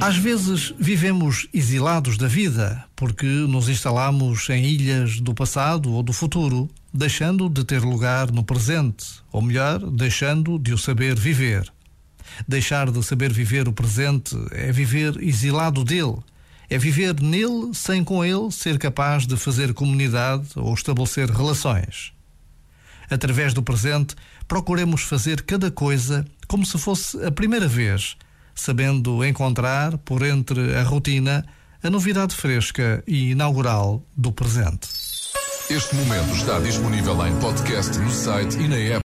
Às vezes vivemos exilados da vida porque nos instalamos em ilhas do passado ou do futuro, deixando de ter lugar no presente, ou melhor, deixando de o saber viver. Deixar de saber viver o presente é viver exilado dele, é viver nele sem com ele ser capaz de fazer comunidade ou estabelecer relações. Através do presente, procuremos fazer cada coisa como se fosse a primeira vez sabendo encontrar, por entre a rotina, a novidade fresca e inaugural do presente. Este momento está disponível em podcast no site e na app.